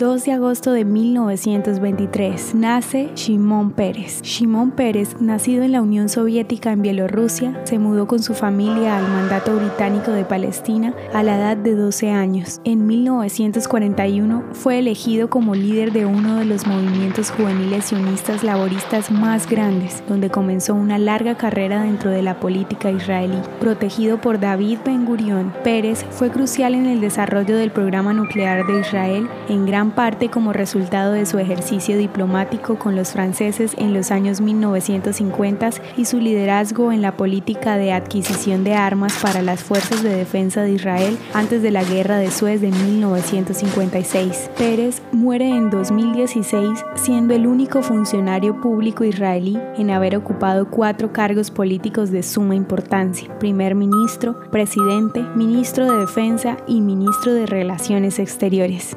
2 de agosto de 1923 nace Shimon Peres. Shimon Peres, nacido en la Unión Soviética en Bielorrusia, se mudó con su familia al mandato británico de Palestina a la edad de 12 años. En 1941 fue elegido como líder de uno de los movimientos juveniles sionistas laboristas más grandes, donde comenzó una larga carrera dentro de la política israelí. Protegido por David Ben Gurion, Pérez fue crucial en el desarrollo del programa nuclear de Israel en gran parte como resultado de su ejercicio diplomático con los franceses en los años 1950 y su liderazgo en la política de adquisición de armas para las fuerzas de defensa de Israel antes de la guerra de Suez de 1956. Pérez muere en 2016 siendo el único funcionario público israelí en haber ocupado cuatro cargos políticos de suma importancia, primer ministro, presidente, ministro de defensa y ministro de Relaciones Exteriores.